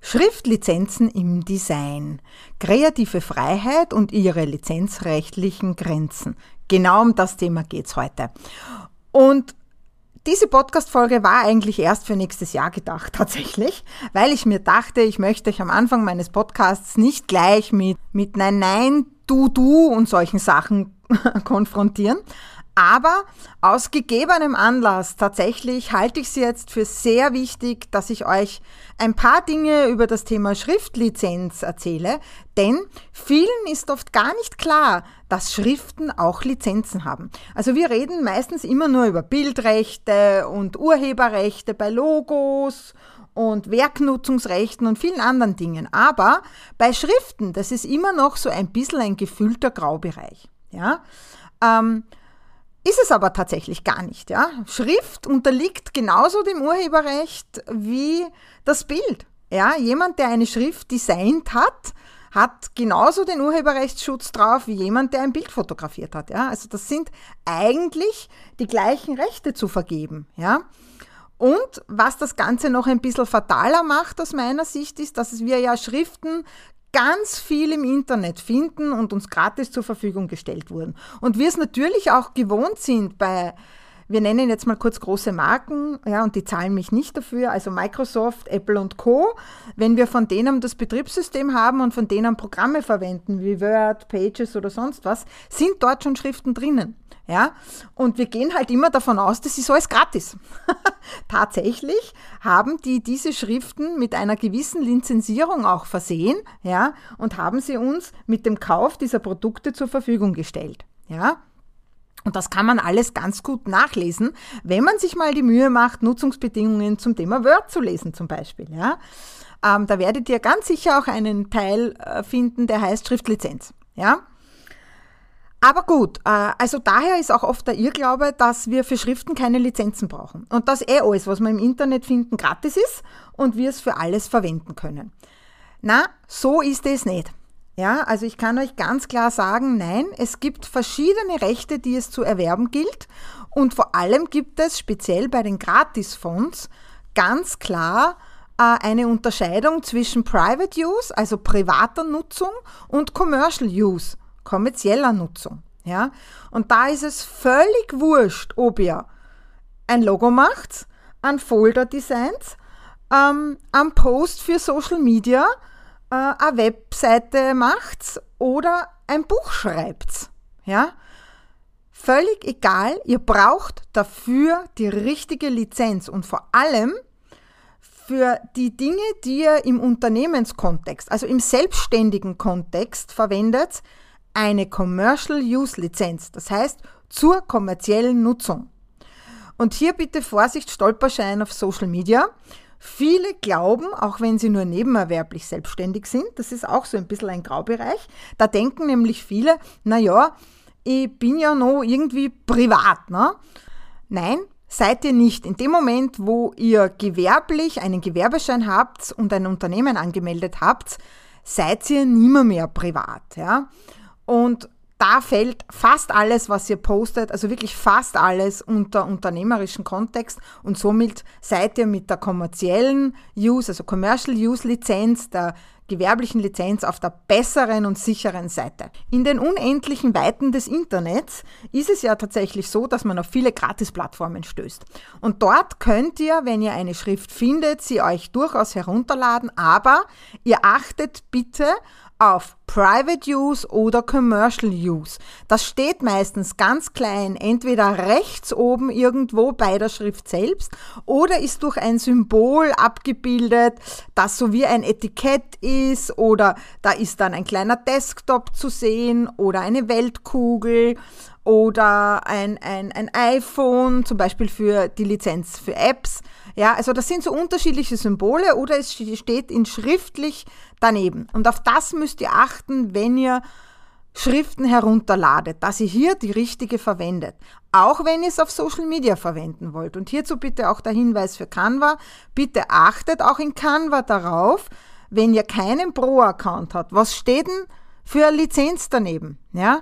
Schriftlizenzen im Design, kreative Freiheit und ihre lizenzrechtlichen Grenzen. Genau um das Thema geht's heute. Und diese Podcast-Folge war eigentlich erst für nächstes Jahr gedacht, tatsächlich, weil ich mir dachte, ich möchte euch am Anfang meines Podcasts nicht gleich mit, mit Nein, Nein, Du, Du und solchen Sachen konfrontieren, aber aus gegebenem Anlass tatsächlich halte ich es jetzt für sehr wichtig, dass ich euch ein paar Dinge über das Thema Schriftlizenz erzähle, denn vielen ist oft gar nicht klar, dass Schriften auch Lizenzen haben. Also wir reden meistens immer nur über Bildrechte und Urheberrechte bei Logos und Werknutzungsrechten und vielen anderen Dingen. Aber bei Schriften, das ist immer noch so ein bisschen ein gefühlter Graubereich. Ja? Ähm, ist es aber tatsächlich gar nicht. Ja? Schrift unterliegt genauso dem Urheberrecht wie das Bild. Ja? Jemand, der eine Schrift designt hat, hat genauso den Urheberrechtsschutz drauf wie jemand, der ein Bild fotografiert hat. Ja? Also das sind eigentlich die gleichen Rechte zu vergeben. Ja? Und was das Ganze noch ein bisschen fataler macht aus meiner Sicht ist, dass wir ja Schriften ganz viel im Internet finden und uns gratis zur Verfügung gestellt wurden. Und wir es natürlich auch gewohnt sind bei wir nennen jetzt mal kurz große Marken, ja, und die zahlen mich nicht dafür, also Microsoft, Apple und Co. Wenn wir von denen das Betriebssystem haben und von denen Programme verwenden, wie Word, Pages oder sonst was, sind dort schon Schriften drinnen. Ja, und wir gehen halt immer davon aus, das ist alles gratis. Tatsächlich haben die diese Schriften mit einer gewissen Lizenzierung auch versehen, ja, und haben sie uns mit dem Kauf dieser Produkte zur Verfügung gestellt. Ja, und das kann man alles ganz gut nachlesen, wenn man sich mal die Mühe macht, Nutzungsbedingungen zum Thema Word zu lesen zum Beispiel. Ja? Ähm, da werdet ihr ganz sicher auch einen Teil äh, finden, der heißt Schriftlizenz. Ja? Aber gut, äh, also daher ist auch oft der Irrglaube, dass wir für Schriften keine Lizenzen brauchen. Und dass eh alles, was wir im Internet finden, gratis ist und wir es für alles verwenden können. Na, so ist es nicht. Ja, also ich kann euch ganz klar sagen, nein, es gibt verschiedene Rechte, die es zu erwerben gilt und vor allem gibt es speziell bei den Gratisfonds ganz klar äh, eine Unterscheidung zwischen Private Use, also privater Nutzung und Commercial Use, kommerzieller Nutzung. Ja, und da ist es völlig wurscht, ob ihr ein Logo macht, ein Folder-Designs, ähm, ein Post für Social Media, äh, eine Webseite macht oder ein Buch schreibt. Ja? Völlig egal, ihr braucht dafür die richtige Lizenz und vor allem für die Dinge, die ihr im Unternehmenskontext, also im selbstständigen Kontext verwendet, eine Commercial Use Lizenz, das heißt zur kommerziellen Nutzung. Und hier bitte Vorsicht, Stolperschein auf Social Media. Viele glauben, auch wenn sie nur nebenerwerblich selbstständig sind, das ist auch so ein bisschen ein Graubereich, da denken nämlich viele, naja, ich bin ja noch irgendwie privat. Ne? Nein, seid ihr nicht. In dem Moment, wo ihr gewerblich einen Gewerbeschein habt und ein Unternehmen angemeldet habt, seid ihr nimmer mehr privat. Ja? Und da fällt fast alles, was ihr postet, also wirklich fast alles unter unternehmerischen Kontext und somit seid ihr mit der kommerziellen Use, also Commercial Use Lizenz, der gewerblichen Lizenz auf der besseren und sicheren Seite. In den unendlichen Weiten des Internets ist es ja tatsächlich so, dass man auf viele Gratis-Plattformen stößt. Und dort könnt ihr, wenn ihr eine Schrift findet, sie euch durchaus herunterladen, aber ihr achtet bitte auf Private Use oder Commercial Use. Das steht meistens ganz klein, entweder rechts oben irgendwo bei der Schrift selbst oder ist durch ein Symbol abgebildet, das so wie ein Etikett ist oder da ist dann ein kleiner Desktop zu sehen oder eine Weltkugel oder ein, ein, ein iPhone, zum Beispiel für die Lizenz für Apps. Ja, also das sind so unterschiedliche Symbole oder es steht in schriftlich daneben. Und auf das müsst ihr achten, wenn ihr Schriften herunterladet, dass ihr hier die richtige verwendet. Auch wenn ihr es auf Social Media verwenden wollt. Und hierzu bitte auch der Hinweis für Canva. Bitte achtet auch in Canva darauf, wenn ihr keinen Pro-Account habt. Was steht denn für eine Lizenz daneben? Ja?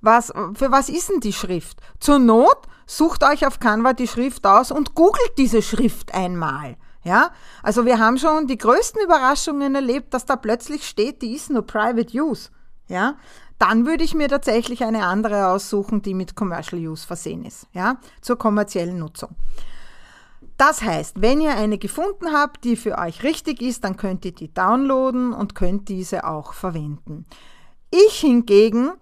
Was, für was ist denn die Schrift? Zur Not sucht euch auf Canva die Schrift aus und googelt diese Schrift einmal. Ja, also wir haben schon die größten Überraschungen erlebt, dass da plötzlich steht, die ist nur Private Use. Ja, dann würde ich mir tatsächlich eine andere aussuchen, die mit Commercial Use versehen ist. Ja, zur kommerziellen Nutzung. Das heißt, wenn ihr eine gefunden habt, die für euch richtig ist, dann könnt ihr die downloaden und könnt diese auch verwenden. Ich hingegen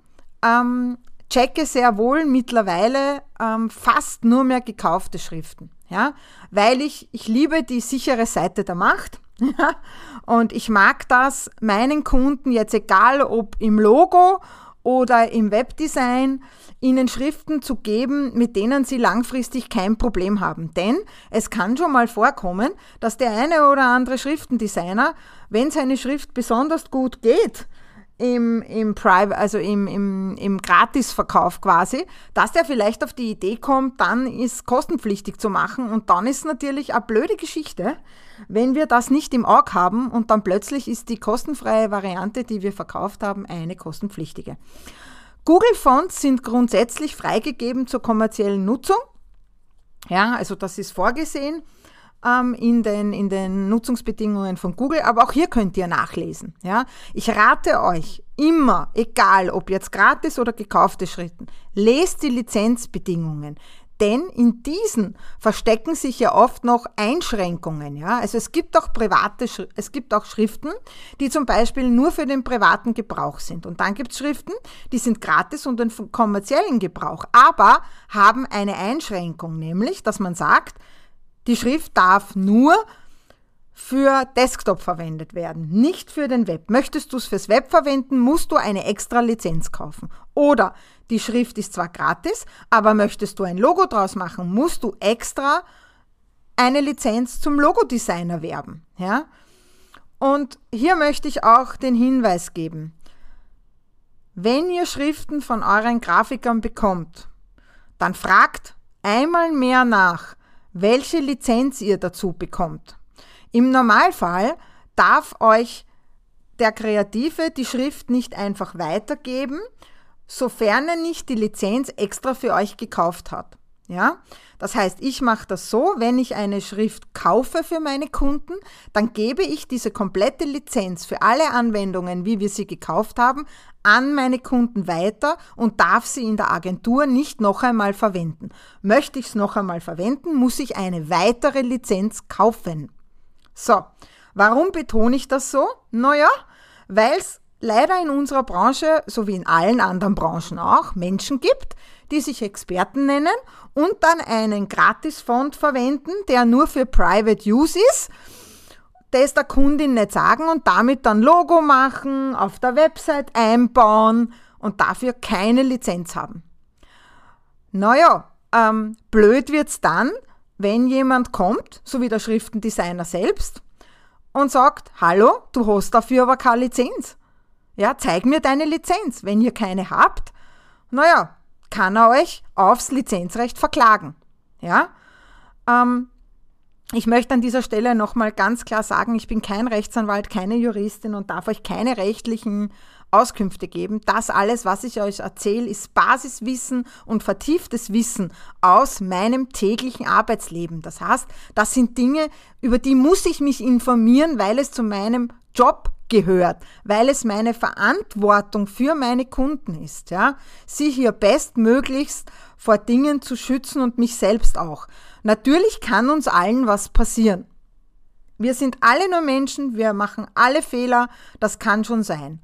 ähm, checke sehr wohl mittlerweile ähm, fast nur mehr gekaufte Schriften. Ja? Weil ich, ich liebe die sichere Seite der Macht. und ich mag das, meinen Kunden jetzt egal ob im Logo oder im Webdesign, ihnen Schriften zu geben, mit denen sie langfristig kein Problem haben. Denn es kann schon mal vorkommen, dass der eine oder andere Schriftendesigner, wenn seine Schrift besonders gut geht, im, im Private, also im, im, im Gratisverkauf quasi, dass der vielleicht auf die Idee kommt, dann ist kostenpflichtig zu machen und dann ist natürlich eine blöde Geschichte, wenn wir das nicht im Auge haben und dann plötzlich ist die kostenfreie Variante, die wir verkauft haben, eine kostenpflichtige. Google Fonts sind grundsätzlich freigegeben zur kommerziellen Nutzung. Ja, also das ist vorgesehen ähm, in, den, in den Nutzungsbedingungen von Google, aber auch hier könnt ihr nachlesen. Ja? Ich rate euch immer, egal ob jetzt gratis oder gekaufte Schritten, lest die Lizenzbedingungen. Denn in diesen verstecken sich ja oft noch Einschränkungen. Ja? Also es gibt auch private, es gibt auch Schriften, die zum Beispiel nur für den privaten Gebrauch sind. Und dann gibt es Schriften, die sind gratis und den kommerziellen Gebrauch, aber haben eine Einschränkung, nämlich, dass man sagt, die Schrift darf nur für Desktop verwendet werden, nicht für den Web. Möchtest du es fürs Web verwenden, musst du eine extra Lizenz kaufen. Oder die Schrift ist zwar gratis, aber möchtest du ein Logo draus machen, musst du extra eine Lizenz zum Logodesign erwerben. Ja? Und hier möchte ich auch den Hinweis geben. Wenn ihr Schriften von euren Grafikern bekommt, dann fragt einmal mehr nach, welche Lizenz ihr dazu bekommt. Im Normalfall darf euch der Kreative die Schrift nicht einfach weitergeben, sofern er nicht die Lizenz extra für euch gekauft hat. Ja? Das heißt, ich mache das so, wenn ich eine Schrift kaufe für meine Kunden, dann gebe ich diese komplette Lizenz für alle Anwendungen, wie wir sie gekauft haben, an meine Kunden weiter und darf sie in der Agentur nicht noch einmal verwenden. Möchte ich es noch einmal verwenden, muss ich eine weitere Lizenz kaufen. So, warum betone ich das so? Naja, weil es leider in unserer Branche, so wie in allen anderen Branchen auch, Menschen gibt, die sich Experten nennen und dann einen Gratisfond verwenden, der nur für Private Use ist, das der Kundin nicht sagen und damit dann Logo machen, auf der Website einbauen und dafür keine Lizenz haben. Naja, ähm, blöd wird's dann, wenn jemand kommt, so wie der Schriftendesigner selbst, und sagt, hallo, du hast dafür aber keine Lizenz. Ja, zeig mir deine Lizenz. Wenn ihr keine habt, naja, kann er euch aufs Lizenzrecht verklagen. Ja? Ähm, ich möchte an dieser Stelle nochmal ganz klar sagen, ich bin kein Rechtsanwalt, keine Juristin und darf euch keine rechtlichen Auskünfte geben. Das alles, was ich euch erzähle, ist Basiswissen und vertieftes Wissen aus meinem täglichen Arbeitsleben. Das heißt, das sind Dinge, über die muss ich mich informieren, weil es zu meinem Job gehört, weil es meine Verantwortung für meine Kunden ist, ja, sie hier bestmöglichst vor Dingen zu schützen und mich selbst auch. Natürlich kann uns allen was passieren. Wir sind alle nur Menschen, wir machen alle Fehler, das kann schon sein.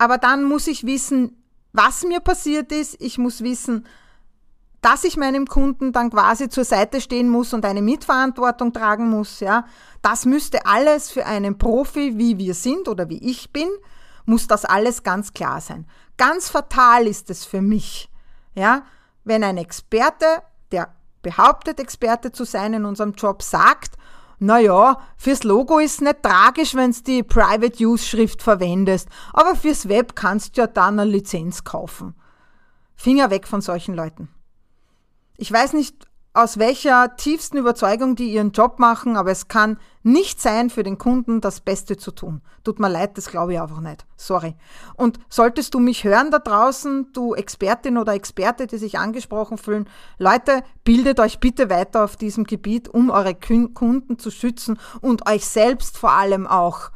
Aber dann muss ich wissen, was mir passiert ist, ich muss wissen, dass ich meinem Kunden dann quasi zur Seite stehen muss und eine Mitverantwortung tragen muss, ja, das müsste alles für einen Profi, wie wir sind oder wie ich bin, muss das alles ganz klar sein. Ganz fatal ist es für mich, ja, wenn ein Experte, der behauptet, Experte zu sein in unserem Job, sagt, naja, fürs Logo ist nicht tragisch, wenn du die Private Use Schrift verwendest, aber fürs Web kannst du ja dann eine Lizenz kaufen. Finger weg von solchen Leuten. Ich weiß nicht, aus welcher tiefsten Überzeugung die ihren Job machen, aber es kann nicht sein, für den Kunden das Beste zu tun. Tut mir leid, das glaube ich einfach nicht. Sorry. Und solltest du mich hören da draußen, du Expertin oder Experte, die sich angesprochen fühlen, Leute, bildet euch bitte weiter auf diesem Gebiet, um eure Kunden zu schützen und euch selbst vor allem auch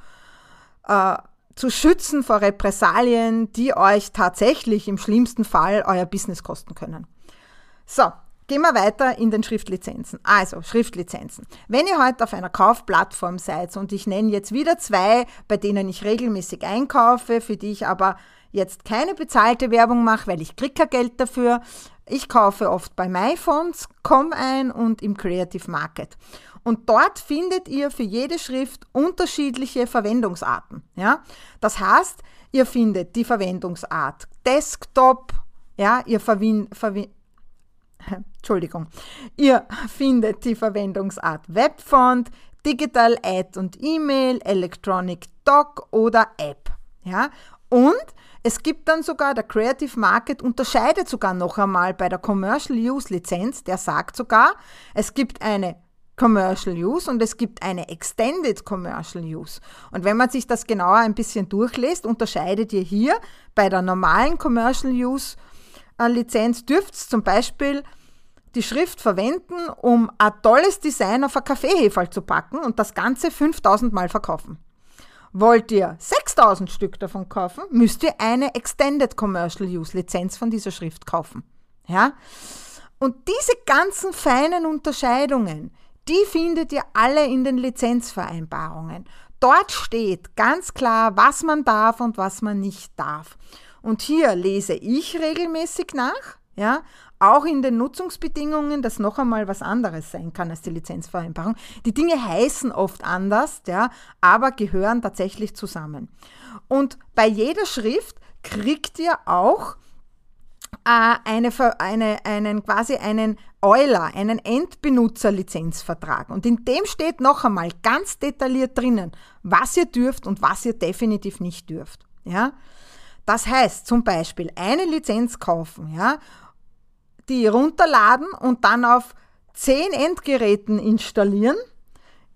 äh, zu schützen vor Repressalien, die euch tatsächlich im schlimmsten Fall euer Business kosten können. So, Gehen wir weiter in den Schriftlizenzen. Also Schriftlizenzen. Wenn ihr heute auf einer Kaufplattform seid und ich nenne jetzt wieder zwei, bei denen ich regelmäßig einkaufe, für die ich aber jetzt keine bezahlte Werbung mache, weil ich kriege kein Geld dafür. Ich kaufe oft bei myfonts.com ein und im Creative Market. Und dort findet ihr für jede Schrift unterschiedliche Verwendungsarten. Ja? Das heißt, ihr findet die Verwendungsart Desktop, ja, ihr verwendet Entschuldigung. Ihr findet die Verwendungsart Webfont, Digital Ad und E-Mail, Electronic Doc oder App. Ja? Und es gibt dann sogar, der Creative Market unterscheidet sogar noch einmal bei der Commercial Use Lizenz, der sagt sogar, es gibt eine Commercial Use und es gibt eine Extended Commercial Use. Und wenn man sich das genauer ein bisschen durchlässt, unterscheidet ihr hier bei der normalen Commercial Use Lizenz dürft zum Beispiel die Schrift verwenden, um ein tolles Design auf ein Kaffeeheferl zu packen und das Ganze 5000 Mal verkaufen. Wollt ihr 6000 Stück davon kaufen, müsst ihr eine Extended Commercial Use Lizenz von dieser Schrift kaufen. Ja? Und diese ganzen feinen Unterscheidungen, die findet ihr alle in den Lizenzvereinbarungen. Dort steht ganz klar, was man darf und was man nicht darf. Und hier lese ich regelmäßig nach, ja, auch in den Nutzungsbedingungen, das noch einmal was anderes sein kann als die Lizenzvereinbarung. Die Dinge heißen oft anders, ja, aber gehören tatsächlich zusammen. Und bei jeder Schrift kriegt ihr auch äh, eine, eine, einen, quasi einen Euler, einen Endbenutzerlizenzvertrag. Und in dem steht noch einmal ganz detailliert drinnen, was ihr dürft und was ihr definitiv nicht dürft. Ja? Das heißt zum Beispiel eine Lizenz kaufen, ja, die runterladen und dann auf zehn Endgeräten installieren,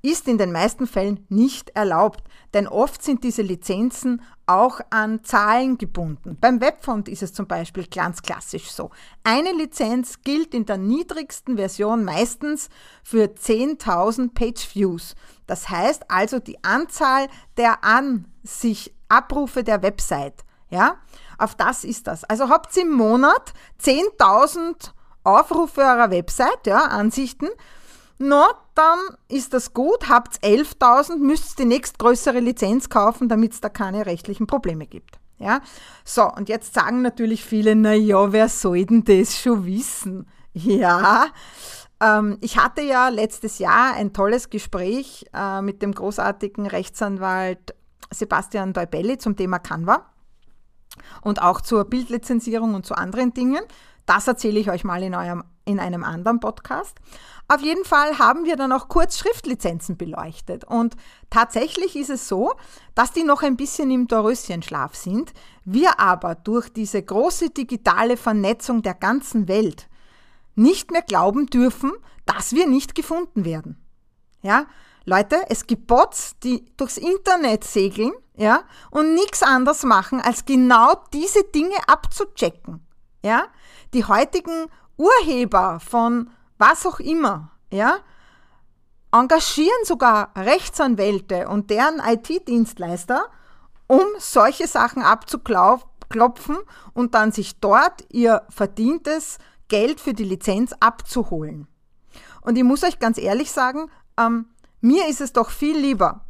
ist in den meisten Fällen nicht erlaubt, denn oft sind diese Lizenzen auch an Zahlen gebunden. Beim Webfont ist es zum Beispiel ganz klassisch so. Eine Lizenz gilt in der niedrigsten Version meistens für 10.000 Page Views. Das heißt also die Anzahl der an sich Abrufe der Website. Ja, auf das ist das. Also habt ihr im Monat 10.000 Aufrufe eurer Website, ja, Ansichten. No, dann ist das gut. Habt 11.000, müsst ihr die nächstgrößere Lizenz kaufen, damit es da keine rechtlichen Probleme gibt. Ja, so, und jetzt sagen natürlich viele, na ja, wer soll denn das schon wissen? Ja, ähm, ich hatte ja letztes Jahr ein tolles Gespräch äh, mit dem großartigen Rechtsanwalt Sebastian Deubelli zum Thema Canva und auch zur Bildlizenzierung und zu anderen Dingen. Das erzähle ich euch mal in, eurem, in einem anderen Podcast. Auf jeden Fall haben wir dann auch kurz Schriftlizenzen beleuchtet. Und tatsächlich ist es so, dass die noch ein bisschen im Doröschenschlaf sind. Wir aber durch diese große digitale Vernetzung der ganzen Welt nicht mehr glauben dürfen, dass wir nicht gefunden werden. Ja, Leute, es gibt Bots, die durchs Internet segeln, ja, und nichts anderes machen, als genau diese Dinge abzuchecken. Ja, die heutigen Urheber von was auch immer, ja, engagieren sogar Rechtsanwälte und deren IT-Dienstleister, um solche Sachen abzuklopfen und dann sich dort ihr verdientes Geld für die Lizenz abzuholen. Und ich muss euch ganz ehrlich sagen, ähm, mir ist es doch viel lieber.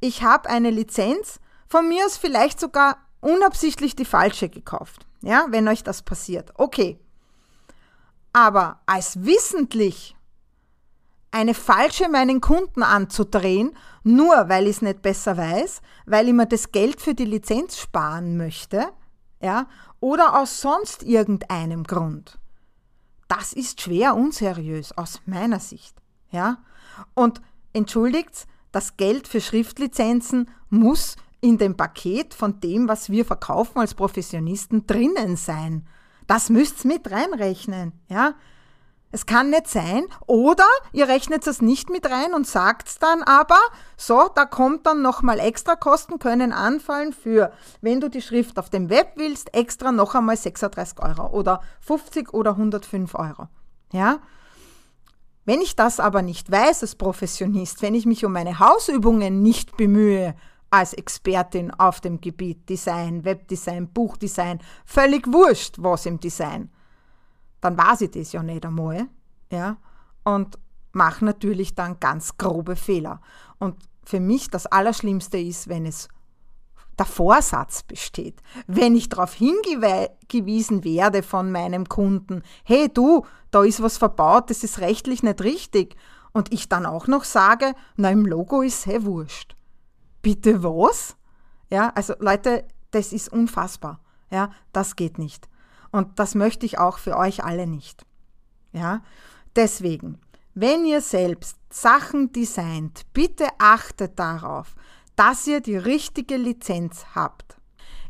Ich habe eine Lizenz, von mir aus vielleicht sogar unabsichtlich die falsche gekauft. Ja, wenn euch das passiert. Okay. Aber als wissentlich eine falsche meinen Kunden anzudrehen, nur weil ich es nicht besser weiß, weil ich mir das Geld für die Lizenz sparen möchte, ja, oder aus sonst irgendeinem Grund. das ist schwer unseriös aus meiner Sicht. Ja? Und entschuldigt, das Geld für Schriftlizenzen muss in dem Paket von dem, was wir verkaufen als Professionisten, drinnen sein. Das müsst ihr mit reinrechnen. Ja? Es kann nicht sein. Oder ihr rechnet es nicht mit rein und sagt dann aber, so, da kommt dann nochmal extra Kosten, können anfallen für, wenn du die Schrift auf dem Web willst, extra noch einmal 36 Euro oder 50 oder 105 Euro. Ja? Wenn ich das aber nicht weiß als Professionist, wenn ich mich um meine Hausübungen nicht bemühe, als Expertin auf dem Gebiet Design, Webdesign, Buchdesign, völlig wurscht, was im Design, dann weiß ich das ja nicht einmal. Ja? Und mache natürlich dann ganz grobe Fehler. Und für mich das Allerschlimmste ist, wenn es der Vorsatz besteht. Wenn ich darauf hingewiesen werde von meinem Kunden, hey du, da ist was verbaut, das ist rechtlich nicht richtig. Und ich dann auch noch sage, na im Logo ist hey wurscht. Bitte was? Ja, also Leute, das ist unfassbar. Ja, das geht nicht. Und das möchte ich auch für euch alle nicht. Ja? Deswegen, wenn ihr selbst Sachen designt, bitte achtet darauf, dass ihr die richtige Lizenz habt.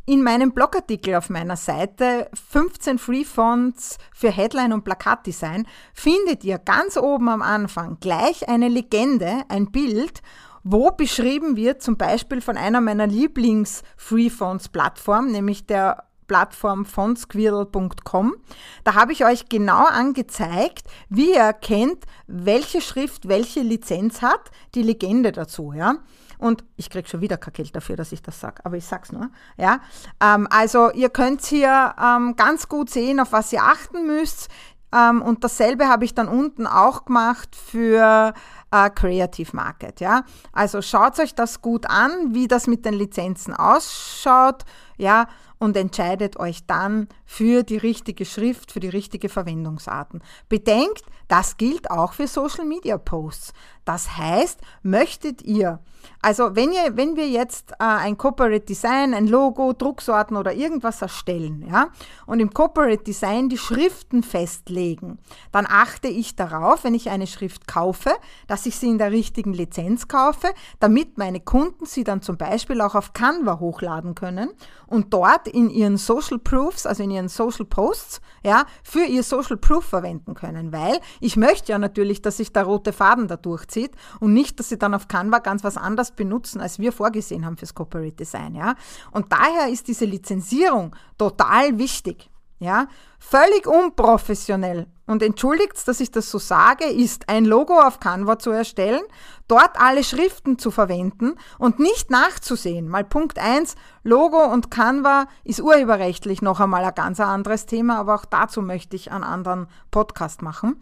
In meinem Blogartikel auf meiner Seite 15 Free Fonts für Headline und Plakatdesign findet ihr ganz oben am Anfang gleich eine Legende, ein Bild, wo beschrieben wird, zum Beispiel von einer meiner Lieblings-Free-Fonts-Plattformen, nämlich der Plattform von squirrel.com. Da habe ich euch genau angezeigt, wie ihr erkennt, welche Schrift welche Lizenz hat, die Legende dazu, ja. Und ich kriege schon wieder kein Geld dafür, dass ich das sage, aber ich sag's nur. Ja? Ähm, also ihr könnt hier ähm, ganz gut sehen, auf was ihr achten müsst. Ähm, und dasselbe habe ich dann unten auch gemacht für äh, Creative Market. Ja? Also schaut euch das gut an, wie das mit den Lizenzen ausschaut. Ja, und entscheidet euch dann für die richtige Schrift, für die richtige Verwendungsarten. Bedenkt, das gilt auch für Social Media Posts. Das heißt, möchtet ihr, also wenn, ihr, wenn wir jetzt äh, ein Corporate Design, ein Logo, Drucksorten oder irgendwas erstellen, ja, und im Corporate Design die Schriften festlegen, dann achte ich darauf, wenn ich eine Schrift kaufe, dass ich sie in der richtigen Lizenz kaufe, damit meine Kunden sie dann zum Beispiel auch auf Canva hochladen können und dort in ihren Social Proofs, also in ihren Social Posts, ja, für ihr Social Proof verwenden können, weil ich möchte ja natürlich, dass sich der rote Faden da durchzieht und nicht, dass sie dann auf Canva ganz was anderes benutzen, als wir vorgesehen haben fürs Corporate Design, ja. Und daher ist diese Lizenzierung total wichtig. Ja, völlig unprofessionell. Und entschuldigt, dass ich das so sage, ist ein Logo auf Canva zu erstellen, dort alle Schriften zu verwenden und nicht nachzusehen. Mal Punkt 1, Logo und Canva ist urheberrechtlich noch einmal ein ganz anderes Thema, aber auch dazu möchte ich einen anderen Podcast machen.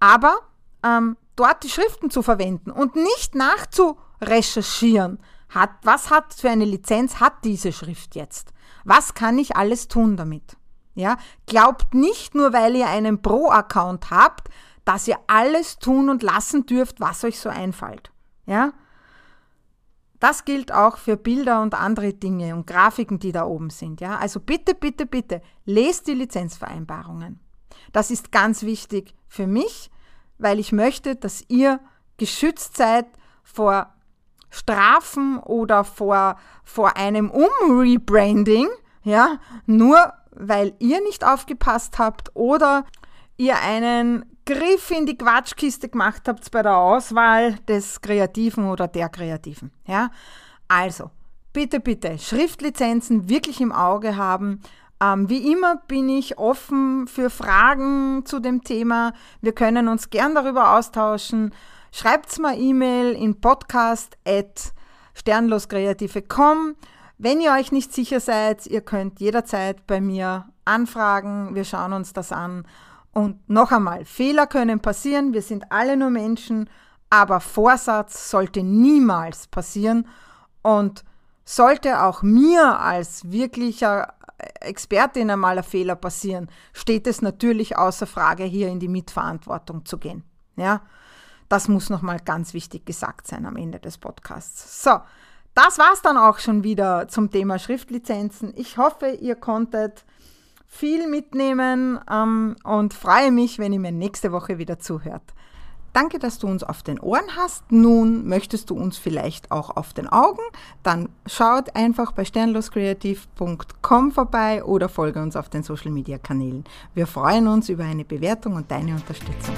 Aber ähm, dort die Schriften zu verwenden und nicht nachzurecherchieren, hat, was hat für eine Lizenz hat diese Schrift jetzt? Was kann ich alles tun damit? Ja, glaubt nicht nur, weil ihr einen Pro-Account habt, dass ihr alles tun und lassen dürft, was euch so einfällt. Ja? Das gilt auch für Bilder und andere Dinge und Grafiken, die da oben sind. Ja? Also bitte, bitte, bitte, lest die Lizenzvereinbarungen. Das ist ganz wichtig für mich, weil ich möchte, dass ihr geschützt seid vor Strafen oder vor, vor einem Umrebranding, ja, nur weil ihr nicht aufgepasst habt oder ihr einen Griff in die Quatschkiste gemacht habt bei der Auswahl des Kreativen oder der Kreativen. Ja? Also, bitte, bitte, Schriftlizenzen wirklich im Auge haben. Ähm, wie immer bin ich offen für Fragen zu dem Thema. Wir können uns gern darüber austauschen. Schreibt mal E-Mail in podcast at sternloskreative.com. Wenn ihr euch nicht sicher seid, ihr könnt jederzeit bei mir anfragen. Wir schauen uns das an. Und noch einmal, Fehler können passieren. Wir sind alle nur Menschen. Aber Vorsatz sollte niemals passieren. Und sollte auch mir als wirklicher Expertin einmal ein Fehler passieren, steht es natürlich außer Frage, hier in die Mitverantwortung zu gehen. Ja, das muss nochmal ganz wichtig gesagt sein am Ende des Podcasts. So, das war's dann auch schon wieder zum Thema Schriftlizenzen. Ich hoffe, ihr konntet viel mitnehmen ähm, und freue mich, wenn ihr mir nächste Woche wieder zuhört. Danke, dass du uns auf den Ohren hast. Nun möchtest du uns vielleicht auch auf den Augen? Dann schaut einfach bei sternloskreativ.com vorbei oder folge uns auf den Social Media Kanälen. Wir freuen uns über eine Bewertung und deine Unterstützung.